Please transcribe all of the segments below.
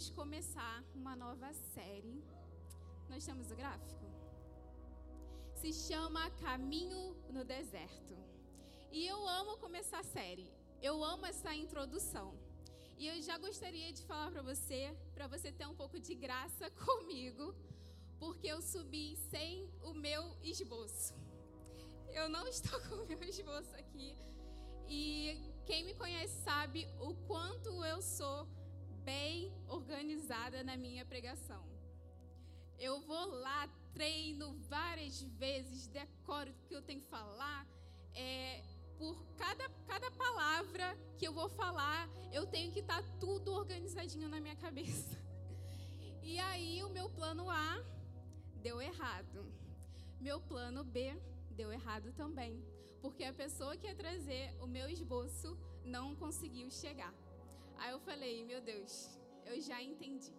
vamos começar uma nova série. Nós temos o gráfico? Se chama Caminho no Deserto. E eu amo começar a série. Eu amo essa introdução. E eu já gostaria de falar para você, para você ter um pouco de graça comigo, porque eu subi sem o meu esboço. Eu não estou com o meu esboço aqui. E quem me conhece sabe o quanto eu sou bem organizada na minha pregação. Eu vou lá, treino várias vezes, decoro o que eu tenho que falar. É, por cada, cada palavra que eu vou falar, eu tenho que estar tá tudo organizadinho na minha cabeça. E aí, o meu plano A deu errado. Meu plano B deu errado também, porque a pessoa que ia trazer o meu esboço não conseguiu chegar. Aí eu falei, meu Deus, eu já entendi.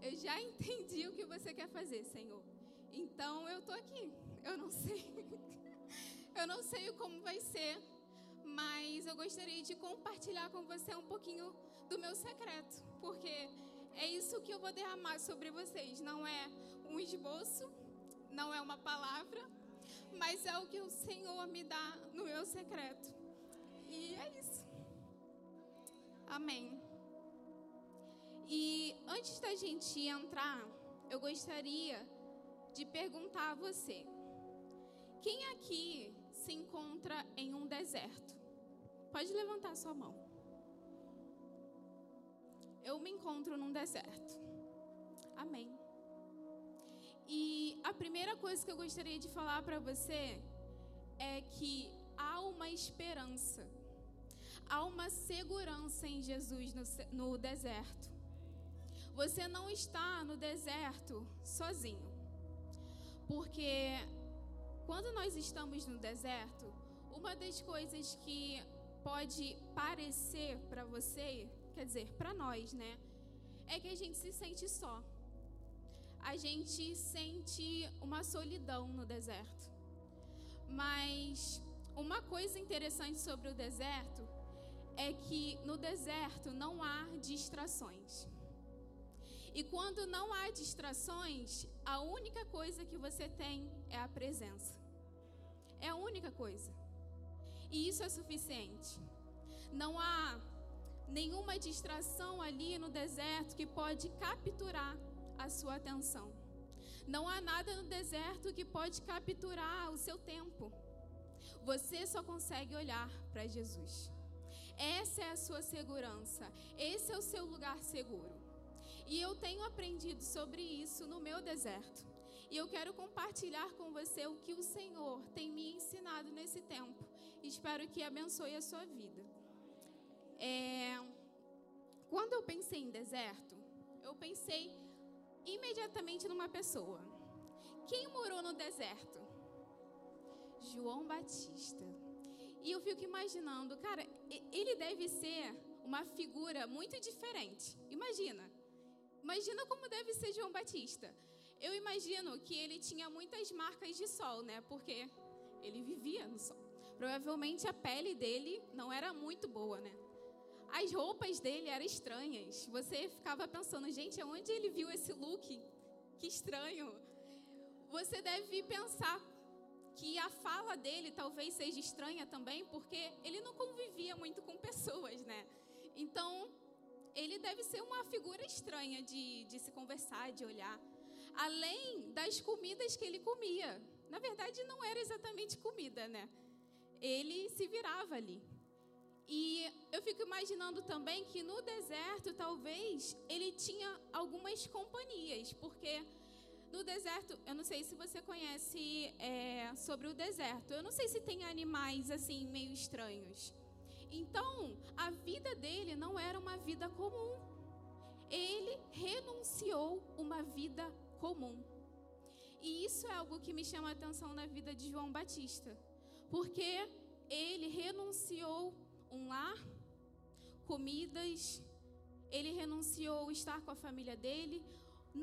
Eu já entendi o que você quer fazer, Senhor. Então eu tô aqui. Eu não sei. eu não sei como vai ser, mas eu gostaria de compartilhar com você um pouquinho do meu secreto, porque é isso que eu vou derramar sobre vocês. Não é um esboço, não é uma palavra, mas é o que o Senhor me dá no meu secreto. E é isso. Amém. E antes da gente entrar, eu gostaria de perguntar a você: quem aqui se encontra em um deserto? Pode levantar sua mão. Eu me encontro num deserto. Amém. E a primeira coisa que eu gostaria de falar para você é que há uma esperança há uma segurança em Jesus no, no deserto. Você não está no deserto sozinho. Porque quando nós estamos no deserto, uma das coisas que pode parecer para você, quer dizer, para nós, né? É que a gente se sente só. A gente sente uma solidão no deserto. Mas uma coisa interessante sobre o deserto é que no deserto não há distrações. E quando não há distrações, a única coisa que você tem é a presença. É a única coisa. E isso é suficiente. Não há nenhuma distração ali no deserto que pode capturar a sua atenção. Não há nada no deserto que pode capturar o seu tempo. Você só consegue olhar para Jesus. Essa é a sua segurança. Esse é o seu lugar seguro. E eu tenho aprendido sobre isso no meu deserto. E eu quero compartilhar com você o que o Senhor tem me ensinado nesse tempo. Espero que abençoe a sua vida. É... Quando eu pensei em deserto, eu pensei imediatamente numa pessoa. Quem morou no deserto? João Batista. E eu fico imaginando, cara, ele deve ser uma figura muito diferente. Imagina. Imagina como deve ser João Batista. Eu imagino que ele tinha muitas marcas de sol, né? Porque ele vivia no sol. Provavelmente a pele dele não era muito boa, né? As roupas dele eram estranhas. Você ficava pensando, gente, aonde ele viu esse look? Que estranho. Você deve pensar que a fala dele talvez seja estranha também, porque ele não convivia muito com pessoas, né? Então, ele deve ser uma figura estranha de, de se conversar, de olhar. Além das comidas que ele comia. Na verdade, não era exatamente comida, né? Ele se virava ali. E eu fico imaginando também que no deserto, talvez, ele tinha algumas companhias, porque no deserto, eu não sei se você conhece é, sobre o deserto. Eu não sei se tem animais assim meio estranhos. Então, a vida dele não era uma vida comum. Ele renunciou uma vida comum. E isso é algo que me chama a atenção na vida de João Batista, porque ele renunciou um lar, comidas, ele renunciou estar com a família dele,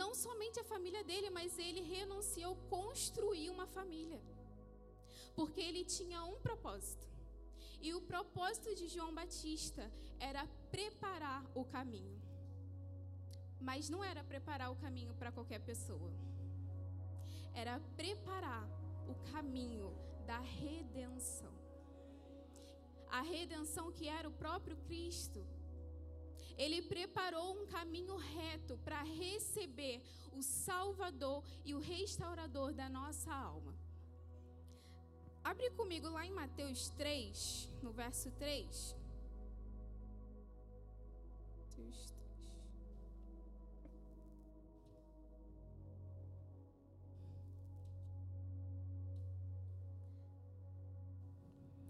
não somente a família dele, mas ele renunciou construir uma família. Porque ele tinha um propósito. E o propósito de João Batista era preparar o caminho. Mas não era preparar o caminho para qualquer pessoa. Era preparar o caminho da redenção. A redenção que era o próprio Cristo. Ele preparou um caminho reto para receber o Salvador e o restaurador da nossa alma. Abre comigo lá em Mateus 3, no verso 3. Mateus 3.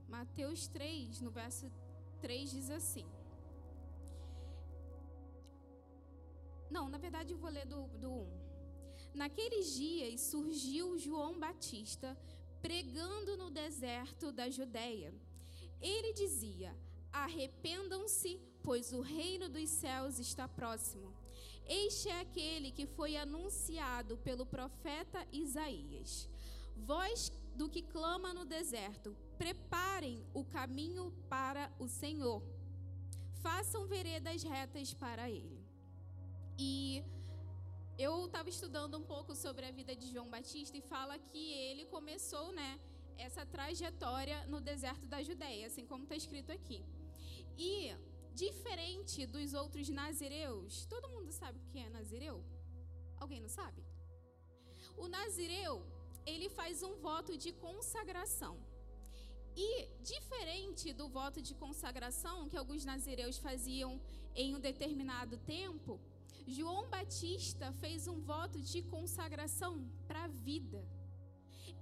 Mateus 3, no verso 3 diz assim. Não, na verdade eu vou ler do, do 1. Naqueles dias surgiu João Batista pregando no deserto da Judéia. Ele dizia: Arrependam-se, pois o reino dos céus está próximo. Este é aquele que foi anunciado pelo profeta Isaías. Voz do que clama no deserto: Preparem o caminho para o Senhor. Façam veredas retas para ele. E eu estava estudando um pouco sobre a vida de João Batista e fala que ele começou, né, essa trajetória no deserto da Judéia, assim como está escrito aqui. E diferente dos outros nazireus, todo mundo sabe o que é nazireu? Alguém não sabe? O nazireu, ele faz um voto de consagração. E diferente do voto de consagração que alguns nazireus faziam em um determinado tempo, João Batista fez um voto de consagração para a vida.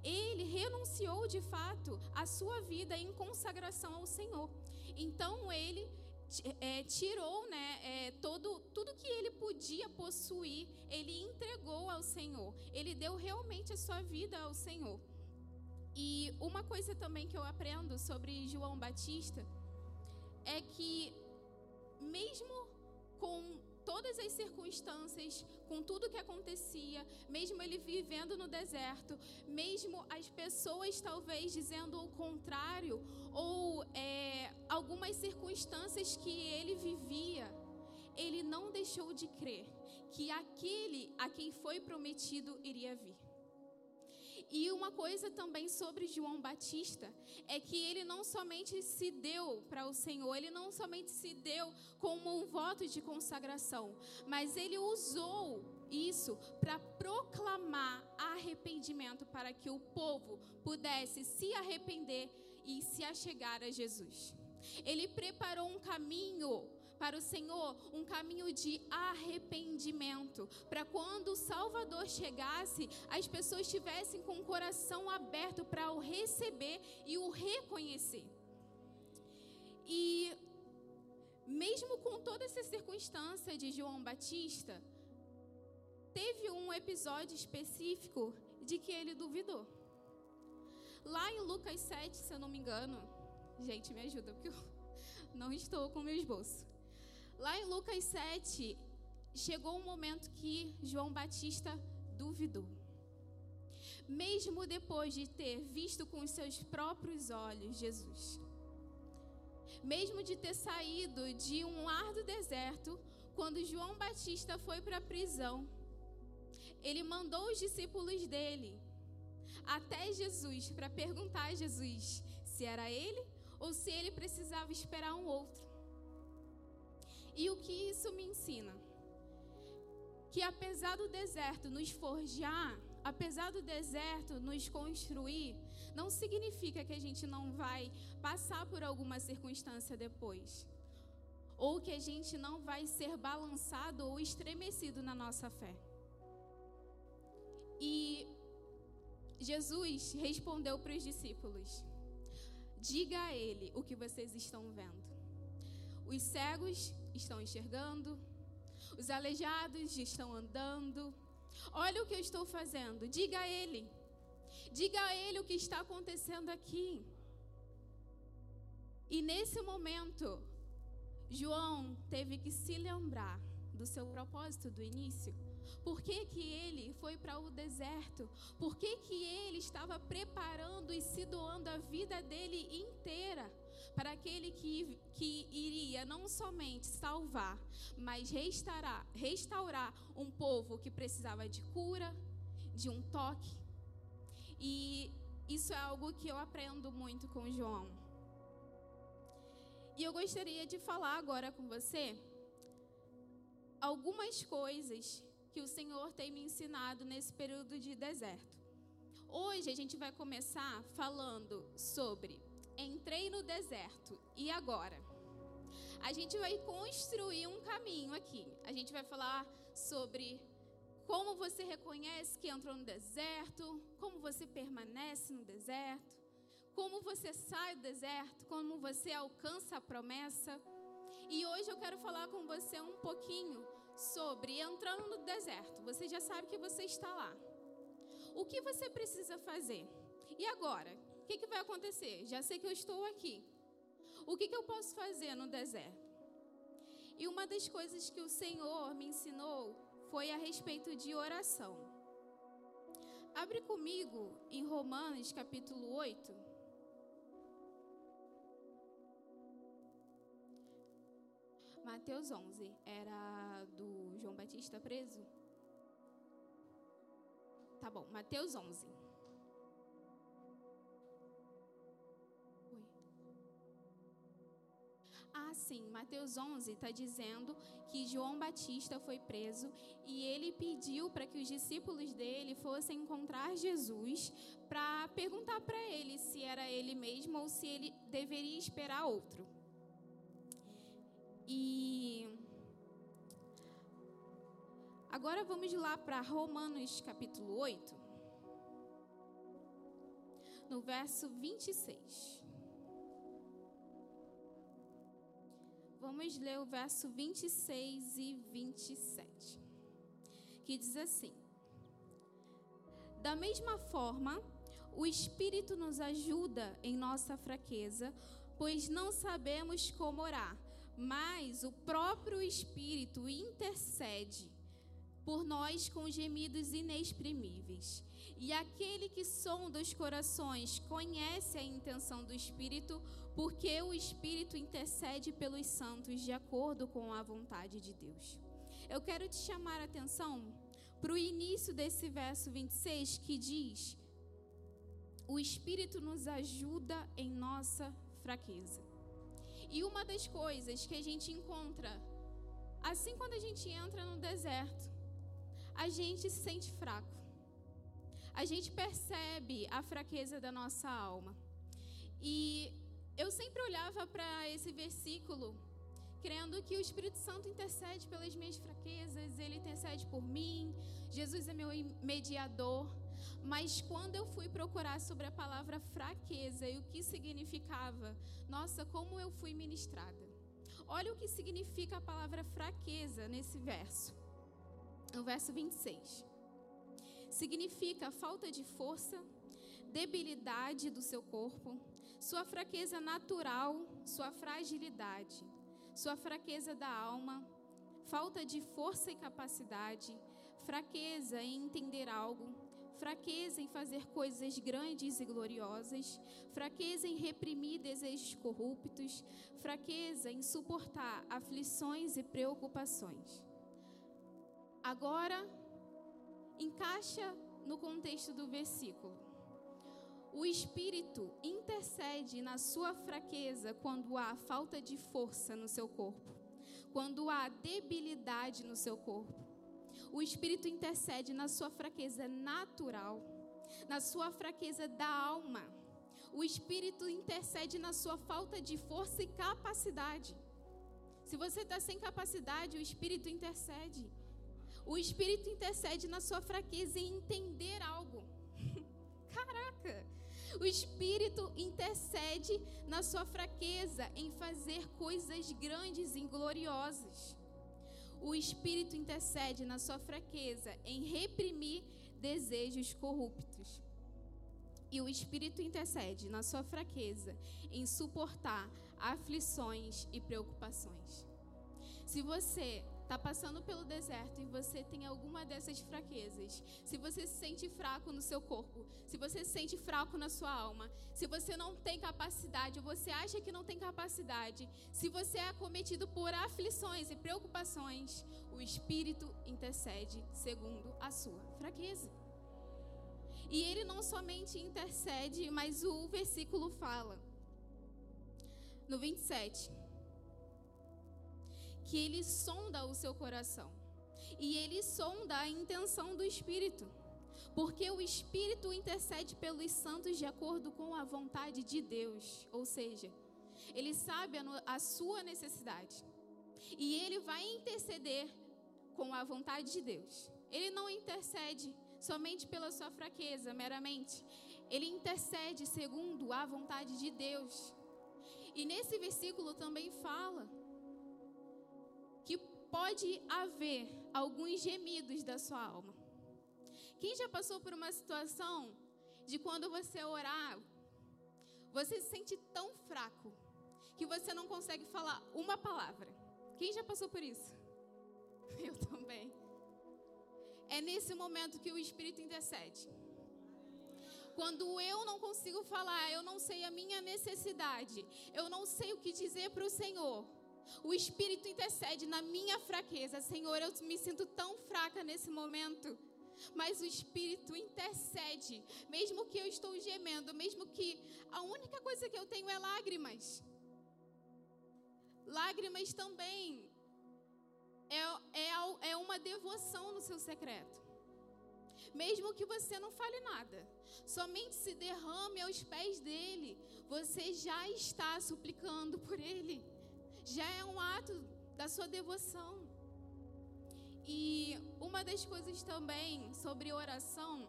Ele renunciou de fato a sua vida em consagração ao Senhor. Então ele é, tirou né, é, todo, tudo que ele podia possuir, ele entregou ao Senhor. Ele deu realmente a sua vida ao Senhor. E uma coisa também que eu aprendo sobre João Batista é que, mesmo com todas as circunstâncias, com tudo que acontecia, mesmo ele vivendo no deserto, mesmo as pessoas talvez dizendo o contrário, ou é, algumas circunstâncias que ele vivia, ele não deixou de crer que aquele a quem foi prometido iria vir. E uma coisa também sobre João Batista é que ele não somente se deu para o Senhor, ele não somente se deu como um voto de consagração, mas ele usou isso para proclamar arrependimento para que o povo pudesse se arrepender e se achegar a Jesus. Ele preparou um caminho para o Senhor um caminho de arrependimento, para quando o Salvador chegasse, as pessoas estivessem com o coração aberto para o receber e o reconhecer. E mesmo com toda essa circunstância de João Batista, teve um episódio específico de que ele duvidou. Lá em Lucas 7, se eu não me engano, gente, me ajuda, porque eu não estou com meu esboço. Lá em Lucas 7, chegou um momento que João Batista duvidou. Mesmo depois de ter visto com os seus próprios olhos Jesus. Mesmo de ter saído de um árduo deserto, quando João Batista foi para a prisão, ele mandou os discípulos dele até Jesus para perguntar a Jesus se era ele ou se ele precisava esperar um outro. E o que isso me ensina? Que apesar do deserto nos forjar, apesar do deserto nos construir, não significa que a gente não vai passar por alguma circunstância depois. Ou que a gente não vai ser balançado ou estremecido na nossa fé. E Jesus respondeu para os discípulos: Diga a ele o que vocês estão vendo. Os cegos estão enxergando, os aleijados estão andando. Olha o que eu estou fazendo. Diga a ele. Diga a ele o que está acontecendo aqui. E nesse momento, João teve que se lembrar do seu propósito do início. Por que, que ele foi para o deserto? Por que, que ele estava preparando e se doando a vida dele inteira para aquele que, que iria não somente salvar, mas restaurar, restaurar um povo que precisava de cura, de um toque. E isso é algo que eu aprendo muito com João. E eu gostaria de falar agora com você algumas coisas que o Senhor tem me ensinado nesse período de deserto. Hoje a gente vai começar falando sobre entrei no deserto e agora? A gente vai construir um caminho aqui. A gente vai falar sobre como você reconhece que entrou no deserto, como você permanece no deserto, como você sai do deserto, como você alcança a promessa. E hoje eu quero falar com você um pouquinho sobre entrando no deserto. Você já sabe que você está lá. O que você precisa fazer? E agora? O que, que vai acontecer? Já sei que eu estou aqui. O que, que eu posso fazer no deserto? E uma das coisas que o Senhor me ensinou foi a respeito de oração. Abre comigo em Romanos capítulo 8. Mateus 11 era do João Batista preso? Tá bom, Mateus 11. Ah, sim, Mateus 11 está dizendo que João Batista foi preso e ele pediu para que os discípulos dele fossem encontrar Jesus para perguntar para ele se era ele mesmo ou se ele deveria esperar outro. E agora vamos lá para Romanos capítulo 8, no verso 26. Vamos ler o verso 26 e 27, que diz assim: Da mesma forma, o Espírito nos ajuda em nossa fraqueza, pois não sabemos como orar, mas o próprio Espírito intercede por nós com gemidos inexprimíveis. E aquele que sonda os corações conhece a intenção do Espírito, porque o Espírito intercede pelos santos de acordo com a vontade de Deus. Eu quero te chamar a atenção para o início desse verso 26 que diz: O Espírito nos ajuda em nossa fraqueza. E uma das coisas que a gente encontra, assim quando a gente entra no deserto, a gente se sente fraco. A gente percebe a fraqueza da nossa alma. E eu sempre olhava para esse versículo crendo que o Espírito Santo intercede pelas minhas fraquezas, ele intercede por mim, Jesus é meu mediador. Mas quando eu fui procurar sobre a palavra fraqueza e o que significava, nossa, como eu fui ministrada. Olha o que significa a palavra fraqueza nesse verso. No verso 26. Significa falta de força, debilidade do seu corpo, sua fraqueza natural, sua fragilidade, sua fraqueza da alma, falta de força e capacidade, fraqueza em entender algo, fraqueza em fazer coisas grandes e gloriosas, fraqueza em reprimir desejos corruptos, fraqueza em suportar aflições e preocupações. Agora, encaixa no contexto do versículo. O Espírito intercede na sua fraqueza quando há falta de força no seu corpo, quando há debilidade no seu corpo. O Espírito intercede na sua fraqueza natural, na sua fraqueza da alma. O Espírito intercede na sua falta de força e capacidade. Se você está sem capacidade, o Espírito intercede. O Espírito intercede na sua fraqueza em entender algo. Caraca! O Espírito intercede na sua fraqueza em fazer coisas grandes e gloriosas. O Espírito intercede na sua fraqueza em reprimir desejos corruptos. E o Espírito intercede na sua fraqueza em suportar aflições e preocupações. Se você está passando pelo deserto e você tem alguma dessas fraquezas, se você se sente fraco no seu corpo, se você se sente fraco na sua alma, se você não tem capacidade ou você acha que não tem capacidade, se você é acometido por aflições e preocupações, o Espírito intercede segundo a sua fraqueza. E ele não somente intercede, mas o versículo fala, no 27, que ele sonda o seu coração. E ele sonda a intenção do Espírito. Porque o Espírito intercede pelos santos de acordo com a vontade de Deus. Ou seja, ele sabe a, sua necessidade. E ele vai interceder com a vontade de Deus. Ele não intercede somente pela sua fraqueza, meramente. Ele intercede segundo a vontade de Deus. E nesse versículo também fala pode haver alguns gemidos da sua alma. Quem já passou por uma situação de quando você orar, você se sente tão fraco que você não consegue falar uma palavra? Quem já passou por isso? Eu também. É nesse momento que o Espírito intercede. Quando eu não consigo falar, eu não sei a minha necessidade, eu não sei o que dizer para o Senhor. O Espírito intercede na minha fraqueza. Senhor, eu me sinto tão fraca nesse momento. Mas o Espírito intercede, mesmo que eu estou gemendo, mesmo que a única coisa que eu tenho é lágrimas. Lágrimas também é, é, é uma devoção no seu secreto. Mesmo que você não fale nada, somente se derrame aos pés dele, você já está suplicando por ele. Já é um ato da sua devoção. E uma das coisas também sobre oração,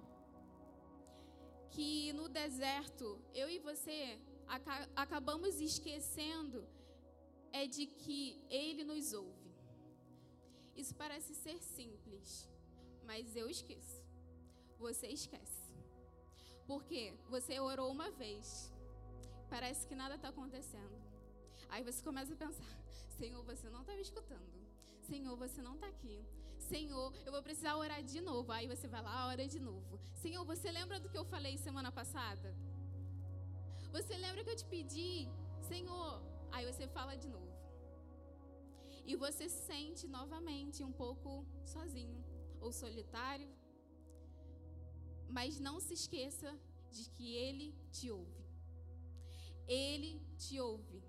que no deserto eu e você acabamos esquecendo, é de que ele nos ouve. Isso parece ser simples, mas eu esqueço. Você esquece. Porque você orou uma vez, parece que nada está acontecendo. Aí você começa a pensar: Senhor, você não está me escutando. Senhor, você não está aqui. Senhor, eu vou precisar orar de novo. Aí você vai lá, ora de novo. Senhor, você lembra do que eu falei semana passada? Você lembra que eu te pedi? Senhor, aí você fala de novo. E você se sente novamente um pouco sozinho ou solitário mas não se esqueça de que Ele te ouve. Ele te ouve.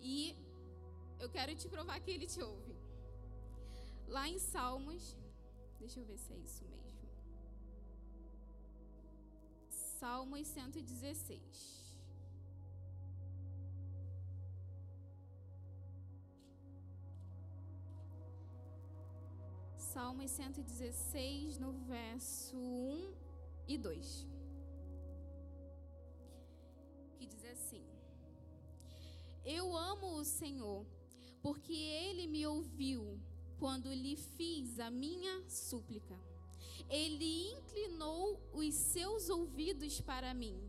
E eu quero te provar que Ele te ouve. Lá em Salmos, deixa eu ver se é isso mesmo. Salmos 116. Salmos 116, no verso 1 e 2. Eu amo o Senhor, porque ele me ouviu quando lhe fiz a minha súplica. Ele inclinou os seus ouvidos para mim.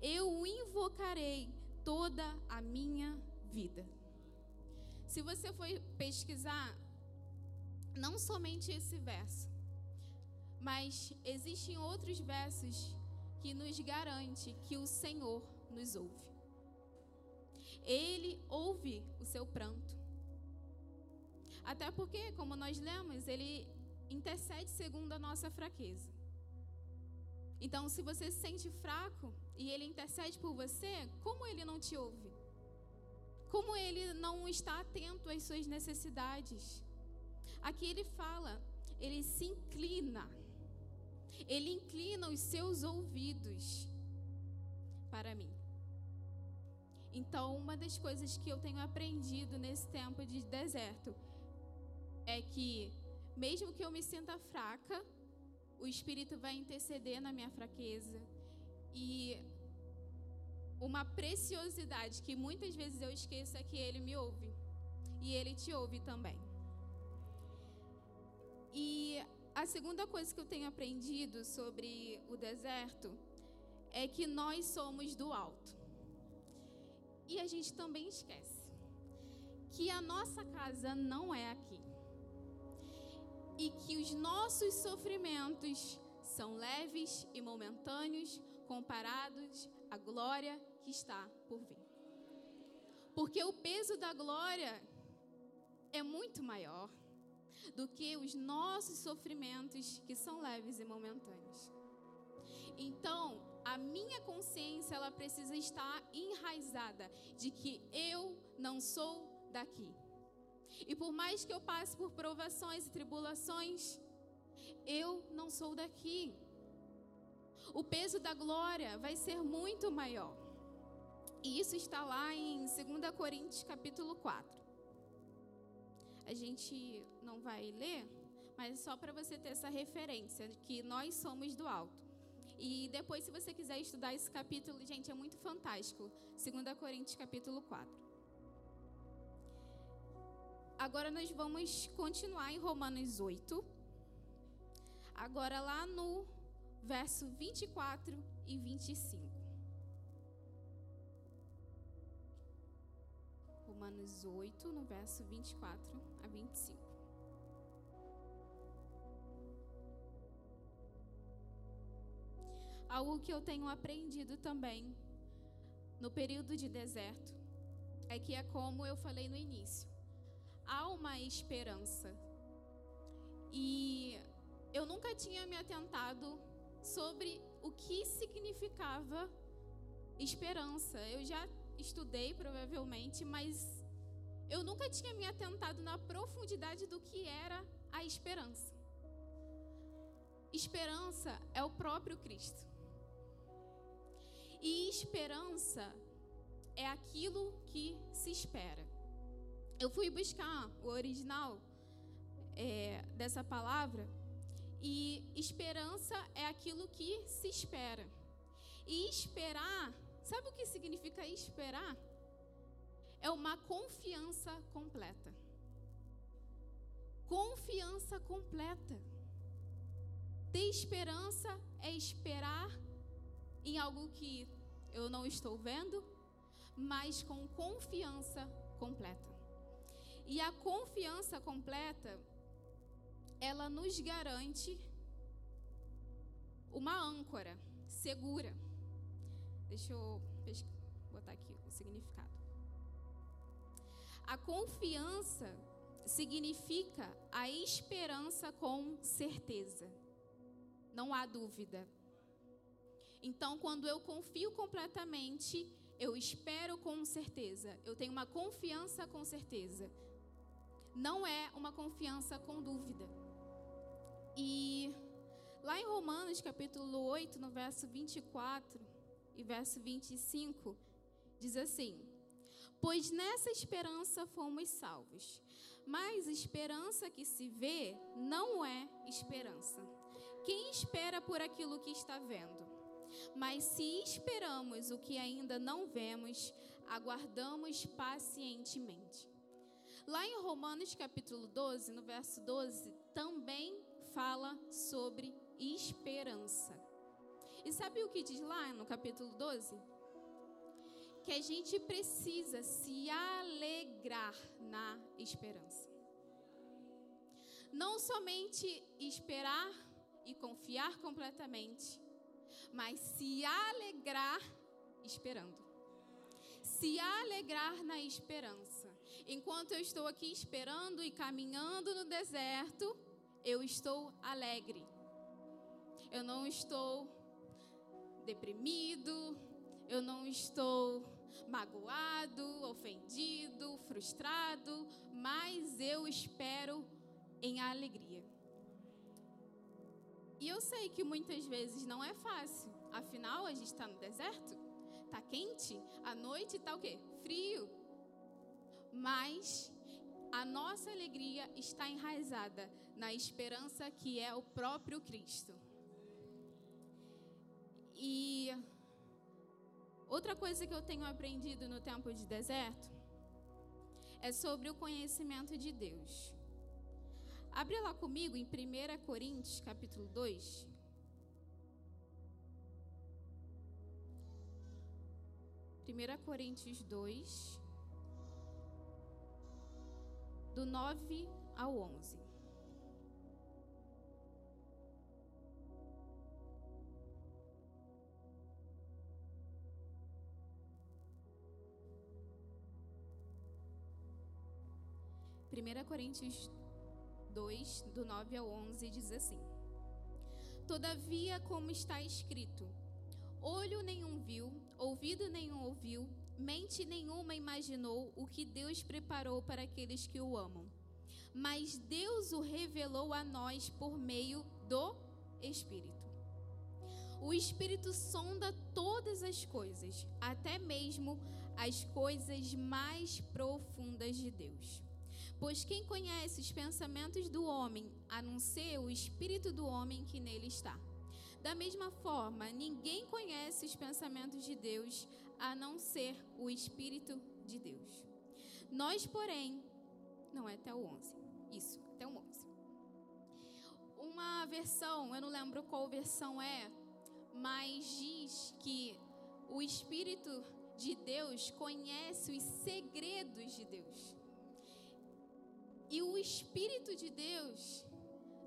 Eu o invocarei toda a minha vida. Se você for pesquisar, não somente esse verso, mas existem outros versos que nos garante que o Senhor nos ouve. Ele ouve o seu pranto. Até porque, como nós lemos, ele intercede segundo a nossa fraqueza. Então, se você se sente fraco e ele intercede por você, como ele não te ouve? Como ele não está atento às suas necessidades? Aqui ele fala, ele se inclina ele inclina os seus ouvidos para mim. Então, uma das coisas que eu tenho aprendido nesse tempo de deserto é que, mesmo que eu me sinta fraca, o Espírito vai interceder na minha fraqueza. E uma preciosidade que muitas vezes eu esqueço é que Ele me ouve. E Ele te ouve também. E a segunda coisa que eu tenho aprendido sobre o deserto é que nós somos do alto. E a gente também esquece que a nossa casa não é aqui. nossos sofrimentos são leves e momentâneos comparados à glória que está por vir. Porque o peso da glória é muito maior do que os nossos sofrimentos que são leves e momentâneos. Então, a minha consciência ela precisa estar enraizada de que eu não sou daqui. E por mais que eu passe por provações e tribulações, eu não sou daqui. O peso da glória vai ser muito maior. E isso está lá em 2 Coríntios capítulo 4. A gente não vai ler, mas só para você ter essa referência de que nós somos do alto. E depois, se você quiser estudar esse capítulo, gente, é muito fantástico. 2 Coríntios capítulo 4. Agora nós vamos continuar em Romanos 8. Agora lá no verso 24 e 25. Romanos 8, no verso 24 a 25. Algo que eu tenho aprendido também no período de deserto é que é como eu falei no início há uma esperança. E eu nunca tinha me atentado sobre o que significava esperança. Eu já estudei provavelmente, mas eu nunca tinha me atentado na profundidade do que era a esperança. Esperança é o próprio Cristo. E esperança é aquilo que se espera. Eu fui buscar o original é, dessa palavra e esperança é aquilo que se espera. E esperar, sabe o que significa esperar? É uma confiança completa. Confiança completa. Ter esperança é esperar em algo que eu não estou vendo, mas com confiança completa. E a confiança completa, ela nos garante uma âncora segura. Deixa eu botar aqui o significado. A confiança significa a esperança com certeza. Não há dúvida. Então, quando eu confio completamente, eu espero com certeza. Eu tenho uma confiança com certeza não é uma confiança com dúvida. E lá em Romanos capítulo 8, no verso 24 e verso 25, diz assim: Pois nessa esperança fomos salvos. Mas esperança que se vê não é esperança. Quem espera por aquilo que está vendo? Mas se esperamos o que ainda não vemos, aguardamos pacientemente. Lá em Romanos capítulo 12, no verso 12, também fala sobre esperança. E sabe o que diz lá no capítulo 12? Que a gente precisa se alegrar na esperança. Não somente esperar e confiar completamente, mas se alegrar esperando. Se alegrar na esperança. Enquanto eu estou aqui esperando e caminhando no deserto, eu estou alegre. Eu não estou deprimido, eu não estou magoado, ofendido, frustrado, mas eu espero em alegria. E eu sei que muitas vezes não é fácil, afinal a gente está no deserto, está quente, a noite está o quê? Frio mas a nossa alegria está enraizada na esperança que é o próprio Cristo. E outra coisa que eu tenho aprendido no tempo de deserto é sobre o conhecimento de Deus. Abre lá comigo em 1 Coríntios, capítulo 2. Primeira Coríntios 2 do 9 ao 11. Primeira Coríntios 2, do 9 ao 11, diz assim: Todavia, como está escrito, olho nenhum viu, ouvido nenhum ouviu, mente nenhuma imaginou o que Deus preparou para aqueles que o amam. Mas Deus o revelou a nós por meio do Espírito. O Espírito sonda todas as coisas, até mesmo as coisas mais profundas de Deus. Pois quem conhece os pensamentos do homem, a não ser o espírito do homem que nele está? Da mesma forma, ninguém conhece os pensamentos de Deus, a não ser o espírito de Deus. Nós, porém, não é até o 11. Isso, até o 11. Uma versão, eu não lembro qual versão é, mas diz que o espírito de Deus conhece os segredos de Deus. E o Espírito de Deus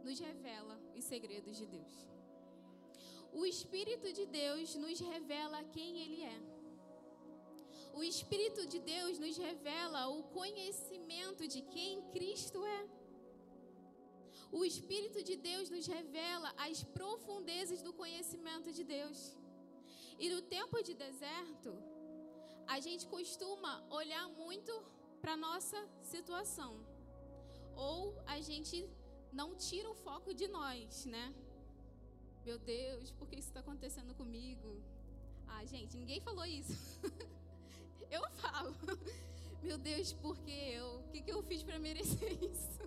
nos revela os segredos de Deus. O Espírito de Deus nos revela quem Ele é. O Espírito de Deus nos revela o conhecimento de quem Cristo é. O Espírito de Deus nos revela as profundezas do conhecimento de Deus. E no tempo de deserto, a gente costuma olhar muito para a nossa situação ou a gente não tira o foco de nós, né? Meu Deus, por que isso está acontecendo comigo? Ah, gente, ninguém falou isso. eu falo. Meu Deus, por que eu? O que, que eu fiz para merecer isso?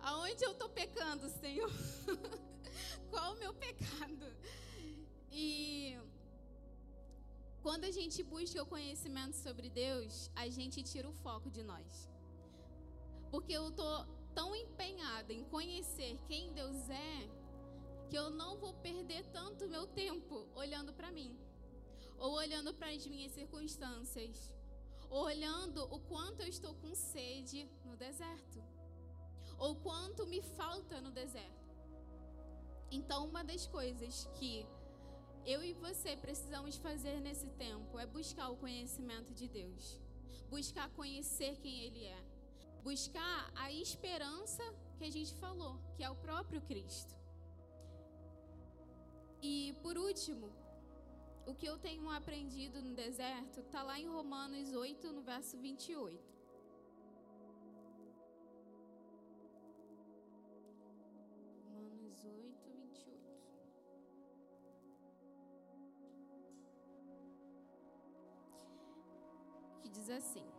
Aonde eu estou pecando, Senhor? Qual o meu pecado? E quando a gente busca o conhecimento sobre Deus, a gente tira o foco de nós. Porque eu estou tão empenhada em conhecer quem Deus é, que eu não vou perder tanto meu tempo olhando para mim, ou olhando para as minhas circunstâncias, ou olhando o quanto eu estou com sede no deserto, ou quanto me falta no deserto. Então, uma das coisas que eu e você precisamos fazer nesse tempo é buscar o conhecimento de Deus, buscar conhecer quem Ele é buscar a esperança que a gente falou, que é o próprio Cristo. E por último, o que eu tenho aprendido no deserto está lá em Romanos 8, no verso 28. Romanos 8, 28. Que diz assim: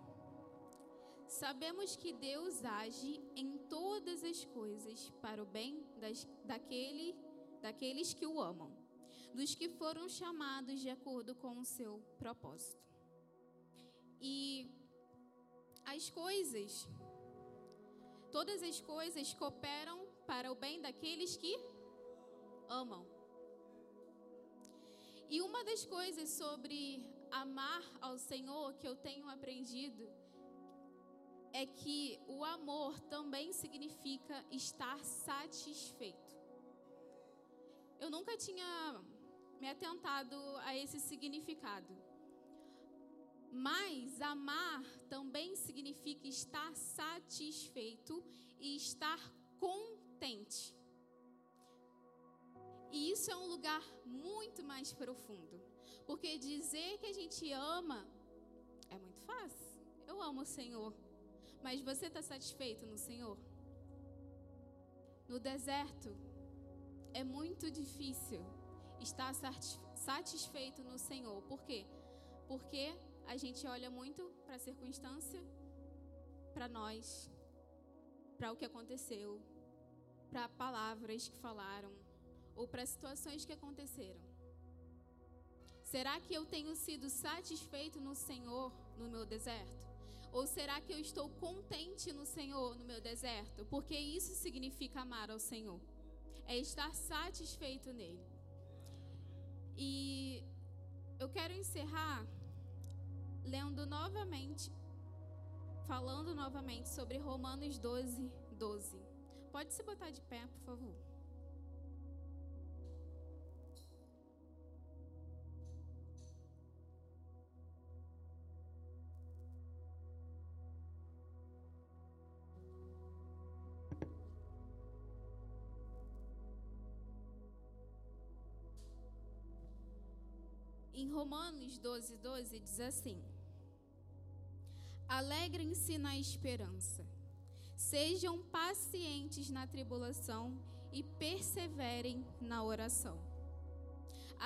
Sabemos que Deus age em todas as coisas para o bem das, daquele, daqueles que o amam, dos que foram chamados de acordo com o seu propósito. E as coisas, todas as coisas cooperam para o bem daqueles que amam. E uma das coisas sobre amar ao Senhor que eu tenho aprendido é que o amor também significa estar satisfeito. Eu nunca tinha me atentado a esse significado. Mas amar também significa estar satisfeito e estar contente. E isso é um lugar muito mais profundo. Porque dizer que a gente ama é muito fácil. Eu amo o Senhor. Mas você está satisfeito no Senhor? No deserto, é muito difícil estar satisfeito no Senhor. Por quê? Porque a gente olha muito para a circunstância, para nós, para o que aconteceu, para palavras que falaram ou para situações que aconteceram. Será que eu tenho sido satisfeito no Senhor no meu deserto? Ou será que eu estou contente no Senhor no meu deserto? Porque isso significa amar ao Senhor. É estar satisfeito nele. E eu quero encerrar lendo novamente, falando novamente sobre Romanos 12, 12. Pode se botar de pé, por favor. Em Romanos 12, 12 diz assim: Alegrem-se na esperança, sejam pacientes na tribulação e perseverem na oração.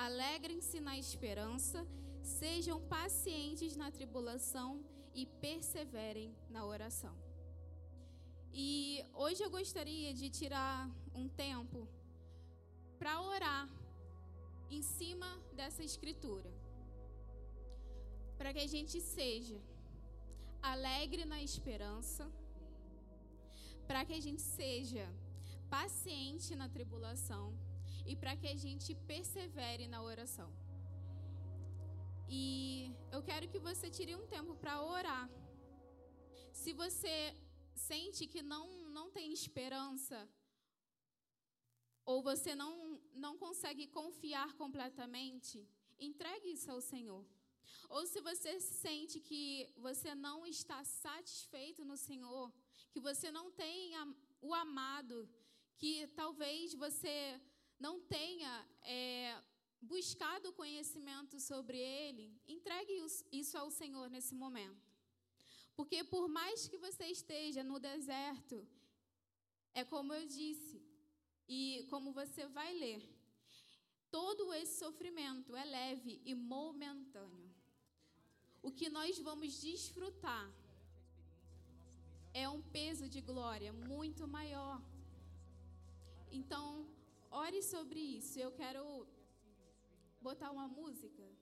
Alegrem-se na esperança, sejam pacientes na tribulação e perseverem na oração. E hoje eu gostaria de tirar um tempo para orar em cima dessa escritura. Para que a gente seja alegre na esperança, para que a gente seja paciente na tribulação e para que a gente persevere na oração. E eu quero que você tire um tempo para orar. Se você sente que não, não tem esperança, ou você não, não consegue confiar completamente, entregue isso ao Senhor. Ou se você sente que você não está satisfeito no Senhor, que você não tem o amado, que talvez você não tenha é, buscado conhecimento sobre Ele, entregue isso ao Senhor nesse momento. Porque por mais que você esteja no deserto, é como eu disse, e como você vai ler, todo esse sofrimento é leve e momentâneo. O que nós vamos desfrutar é um peso de glória muito maior. Então, ore sobre isso. Eu quero botar uma música.